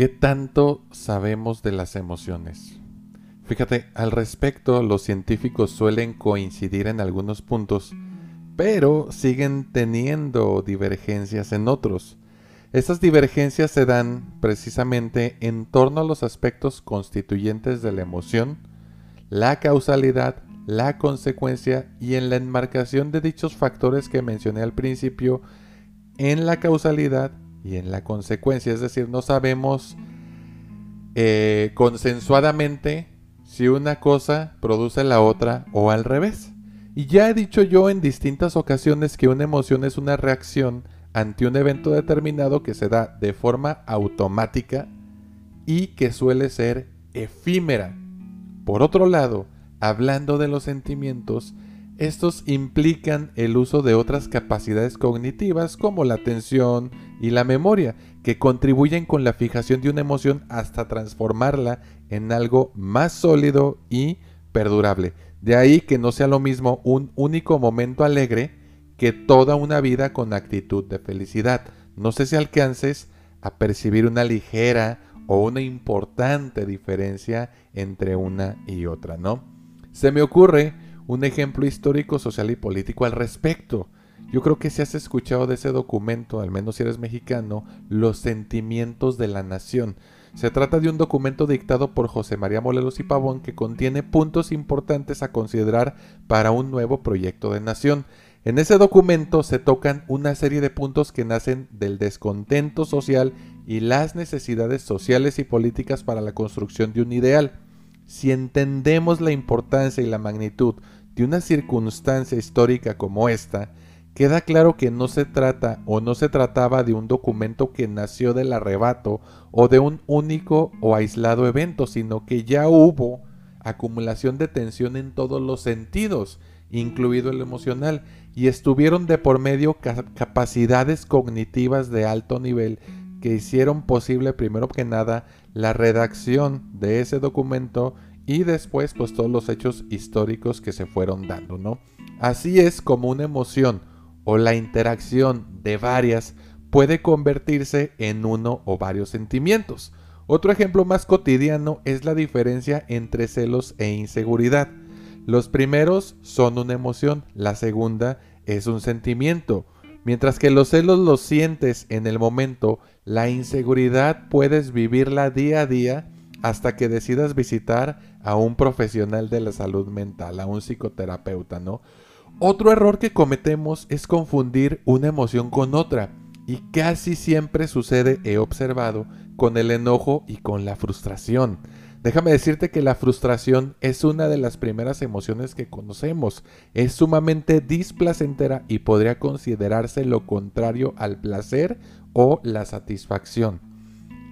¿Qué tanto sabemos de las emociones? Fíjate, al respecto los científicos suelen coincidir en algunos puntos, pero siguen teniendo divergencias en otros. Estas divergencias se dan precisamente en torno a los aspectos constituyentes de la emoción, la causalidad, la consecuencia y en la enmarcación de dichos factores que mencioné al principio en la causalidad y en la consecuencia. Es decir, no sabemos eh, consensuadamente si una cosa produce la otra o al revés. Y ya he dicho yo en distintas ocasiones que una emoción es una reacción ante un evento determinado que se da de forma automática y que suele ser efímera. Por otro lado, hablando de los sentimientos, estos implican el uso de otras capacidades cognitivas como la atención y la memoria, que contribuyen con la fijación de una emoción hasta transformarla en algo más sólido y perdurable. De ahí que no sea lo mismo un único momento alegre que toda una vida con actitud de felicidad. No sé si alcances a percibir una ligera o una importante diferencia entre una y otra, ¿no? Se me ocurre un ejemplo histórico, social y político al respecto. Yo creo que si has escuchado de ese documento, al menos si eres mexicano, Los sentimientos de la nación. Se trata de un documento dictado por José María Molelos y Pavón que contiene puntos importantes a considerar para un nuevo proyecto de nación. En ese documento se tocan una serie de puntos que nacen del descontento social y las necesidades sociales y políticas para la construcción de un ideal. Si entendemos la importancia y la magnitud de una circunstancia histórica como esta, queda claro que no se trata o no se trataba de un documento que nació del arrebato o de un único o aislado evento, sino que ya hubo acumulación de tensión en todos los sentidos, incluido el emocional, y estuvieron de por medio capacidades cognitivas de alto nivel que hicieron posible primero que nada la redacción de ese documento y después pues todos los hechos históricos que se fueron dando, ¿no? Así es como una emoción o la interacción de varias puede convertirse en uno o varios sentimientos. Otro ejemplo más cotidiano es la diferencia entre celos e inseguridad. Los primeros son una emoción, la segunda es un sentimiento. Mientras que los celos los sientes en el momento, la inseguridad puedes vivirla día a día hasta que decidas visitar a un profesional de la salud mental, a un psicoterapeuta, ¿no? Otro error que cometemos es confundir una emoción con otra y casi siempre sucede, he observado, con el enojo y con la frustración. Déjame decirte que la frustración es una de las primeras emociones que conocemos. Es sumamente displacentera y podría considerarse lo contrario al placer o la satisfacción.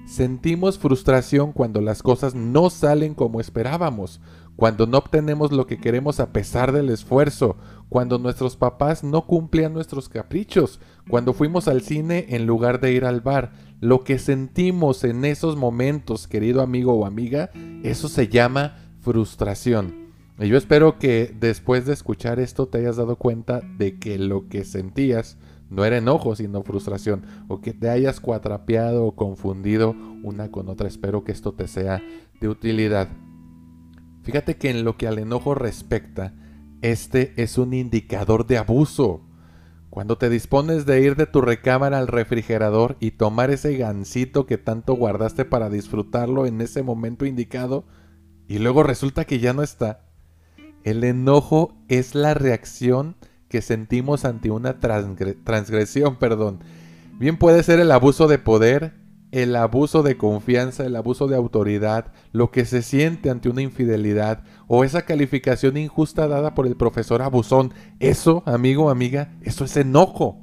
Sentimos frustración cuando las cosas no salen como esperábamos, cuando no obtenemos lo que queremos a pesar del esfuerzo, cuando nuestros papás no cumplían nuestros caprichos, cuando fuimos al cine en lugar de ir al bar. Lo que sentimos en esos momentos, querido amigo o amiga, eso se llama frustración. Y yo espero que después de escuchar esto te hayas dado cuenta de que lo que sentías no era enojo, sino frustración, o que te hayas cuatrapeado o confundido una con otra. Espero que esto te sea de utilidad. Fíjate que en lo que al enojo respecta, este es un indicador de abuso. Cuando te dispones de ir de tu recámara al refrigerador y tomar ese gansito que tanto guardaste para disfrutarlo en ese momento indicado, y luego resulta que ya no está. El enojo es la reacción que sentimos ante una transgresión, perdón. Bien puede ser el abuso de poder, el abuso de confianza, el abuso de autoridad, lo que se siente ante una infidelidad o esa calificación injusta dada por el profesor abusón. Eso, amigo amiga, eso es enojo.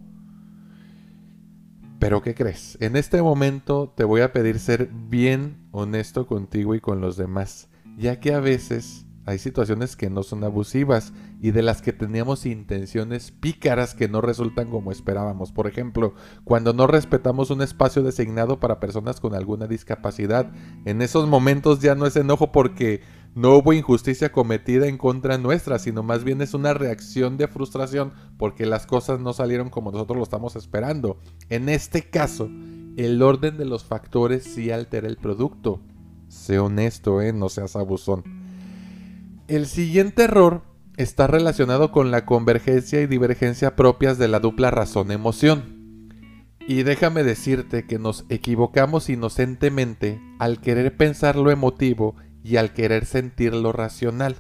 Pero ¿qué crees? En este momento te voy a pedir ser bien honesto contigo y con los demás, ya que a veces hay situaciones que no son abusivas y de las que teníamos intenciones pícaras que no resultan como esperábamos. Por ejemplo, cuando no respetamos un espacio designado para personas con alguna discapacidad, en esos momentos ya no es enojo porque no hubo injusticia cometida en contra nuestra, sino más bien es una reacción de frustración porque las cosas no salieron como nosotros lo estamos esperando. En este caso, el orden de los factores sí altera el producto. Sé honesto, ¿eh? no seas abusón. El siguiente error está relacionado con la convergencia y divergencia propias de la dupla razón-emoción. Y déjame decirte que nos equivocamos inocentemente al querer pensar lo emotivo y al querer sentir lo racional.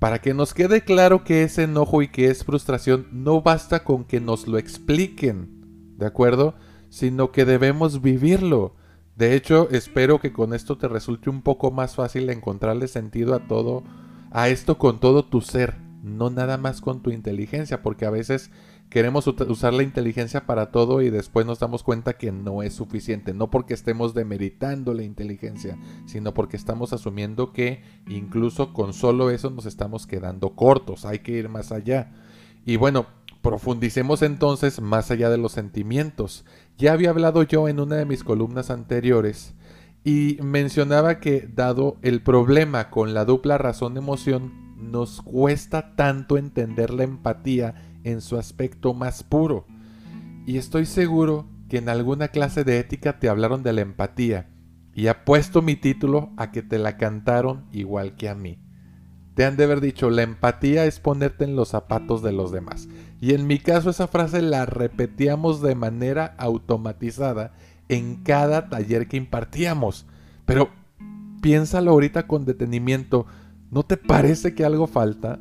Para que nos quede claro que es enojo y que es frustración, no basta con que nos lo expliquen, ¿de acuerdo? Sino que debemos vivirlo. De hecho, espero que con esto te resulte un poco más fácil encontrarle sentido a todo, a esto con todo tu ser, no nada más con tu inteligencia, porque a veces queremos usar la inteligencia para todo y después nos damos cuenta que no es suficiente, no porque estemos demeritando la inteligencia, sino porque estamos asumiendo que incluso con solo eso nos estamos quedando cortos, hay que ir más allá. Y bueno, profundicemos entonces más allá de los sentimientos. Ya había hablado yo en una de mis columnas anteriores y mencionaba que dado el problema con la dupla razón-emoción, nos cuesta tanto entender la empatía en su aspecto más puro. Y estoy seguro que en alguna clase de ética te hablaron de la empatía y apuesto mi título a que te la cantaron igual que a mí. Te han de haber dicho, la empatía es ponerte en los zapatos de los demás. Y en mi caso esa frase la repetíamos de manera automatizada en cada taller que impartíamos. Pero piénsalo ahorita con detenimiento, ¿no te parece que algo falta?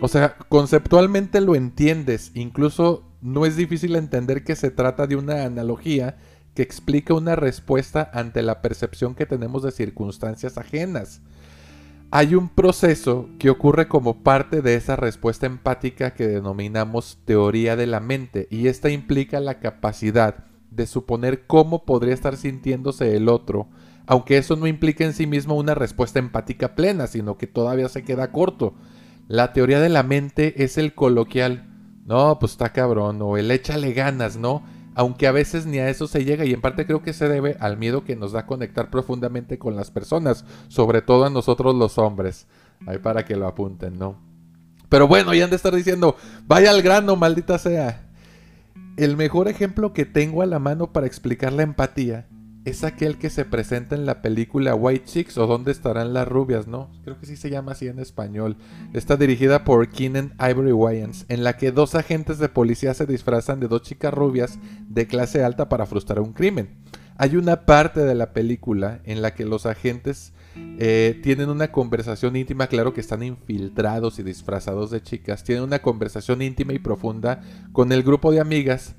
O sea, conceptualmente lo entiendes, incluso no es difícil entender que se trata de una analogía que explica una respuesta ante la percepción que tenemos de circunstancias ajenas. Hay un proceso que ocurre como parte de esa respuesta empática que denominamos teoría de la mente y esta implica la capacidad de suponer cómo podría estar sintiéndose el otro, aunque eso no implica en sí mismo una respuesta empática plena, sino que todavía se queda corto. La teoría de la mente es el coloquial. No, pues está cabrón. O el échale ganas, ¿no? Aunque a veces ni a eso se llega y en parte creo que se debe al miedo que nos da conectar profundamente con las personas, sobre todo a nosotros los hombres. Ahí para que lo apunten, ¿no? Pero bueno, ya han de estar diciendo, vaya al grano, maldita sea. El mejor ejemplo que tengo a la mano para explicar la empatía es aquel que se presenta en la película White Chicks o Dónde estarán las rubias, ¿no? Creo que sí se llama así en español. Está dirigida por Keenan Ivory Wayans, en la que dos agentes de policía se disfrazan de dos chicas rubias de clase alta para frustrar un crimen. Hay una parte de la película en la que los agentes eh, tienen una conversación íntima, claro que están infiltrados y disfrazados de chicas, tienen una conversación íntima y profunda con el grupo de amigas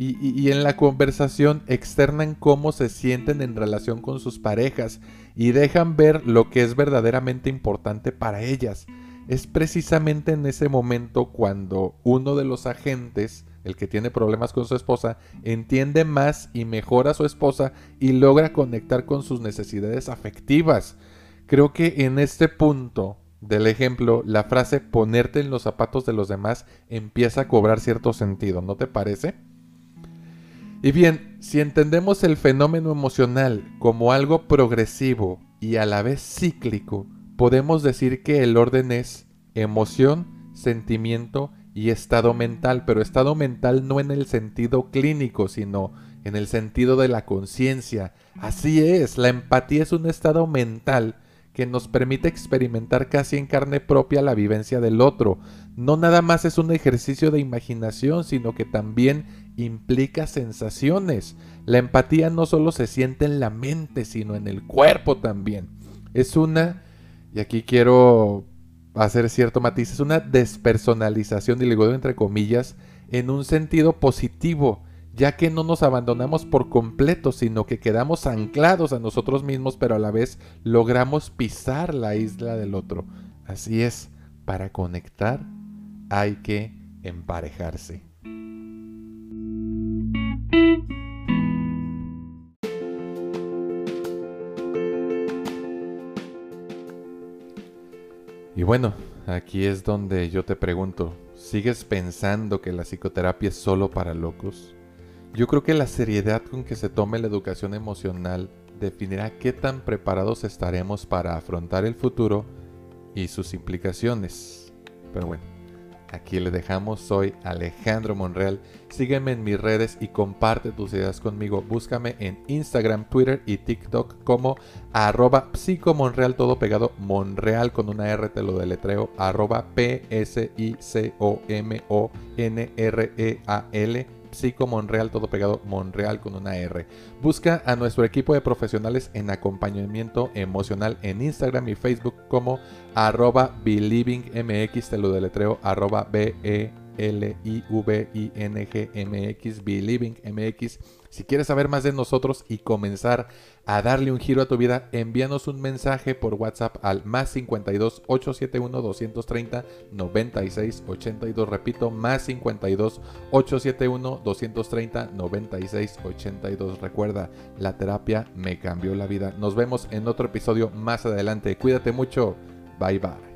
y, en la conversación externan cómo se sienten en relación con sus parejas y dejan ver lo que es verdaderamente importante para ellas. Es precisamente en ese momento cuando uno de los agentes, el que tiene problemas con su esposa, entiende más y mejora a su esposa y logra conectar con sus necesidades afectivas. Creo que en este punto del ejemplo, la frase ponerte en los zapatos de los demás empieza a cobrar cierto sentido, ¿no te parece? Y bien, si entendemos el fenómeno emocional como algo progresivo y a la vez cíclico, podemos decir que el orden es emoción, sentimiento y estado mental, pero estado mental no en el sentido clínico, sino en el sentido de la conciencia. Así es, la empatía es un estado mental que nos permite experimentar casi en carne propia la vivencia del otro. No nada más es un ejercicio de imaginación, sino que también implica sensaciones. La empatía no solo se siente en la mente, sino en el cuerpo también. Es una, y aquí quiero hacer cierto matiz, es una despersonalización, y le entre comillas, en un sentido positivo ya que no nos abandonamos por completo, sino que quedamos anclados a nosotros mismos, pero a la vez logramos pisar la isla del otro. Así es, para conectar hay que emparejarse. Y bueno, aquí es donde yo te pregunto, ¿sigues pensando que la psicoterapia es solo para locos? Yo creo que la seriedad con que se tome la educación emocional definirá qué tan preparados estaremos para afrontar el futuro y sus implicaciones. Pero bueno, Aquí le dejamos, soy Alejandro Monreal. Sígueme en mis redes y comparte tus ideas conmigo. Búscame en Instagram, Twitter y TikTok como arroba psicomonreal, todo pegado, Monreal con una R, te lo deletreo, arroba P-S-I-C-O-M-O-N-R-E-A-L Psico Monreal, todo pegado, Monreal con una R. Busca a nuestro equipo de profesionales en acompañamiento emocional en Instagram y Facebook como believingmx, te lo deletreo, arroba B-E L-I-V-I-N-G-M-X, Believing MX. Si quieres saber más de nosotros y comenzar a darle un giro a tu vida, envíanos un mensaje por WhatsApp al más 52 871 230 96 82. Repito, más 52 871 230 96 82. Recuerda, la terapia me cambió la vida. Nos vemos en otro episodio más adelante. Cuídate mucho. Bye bye.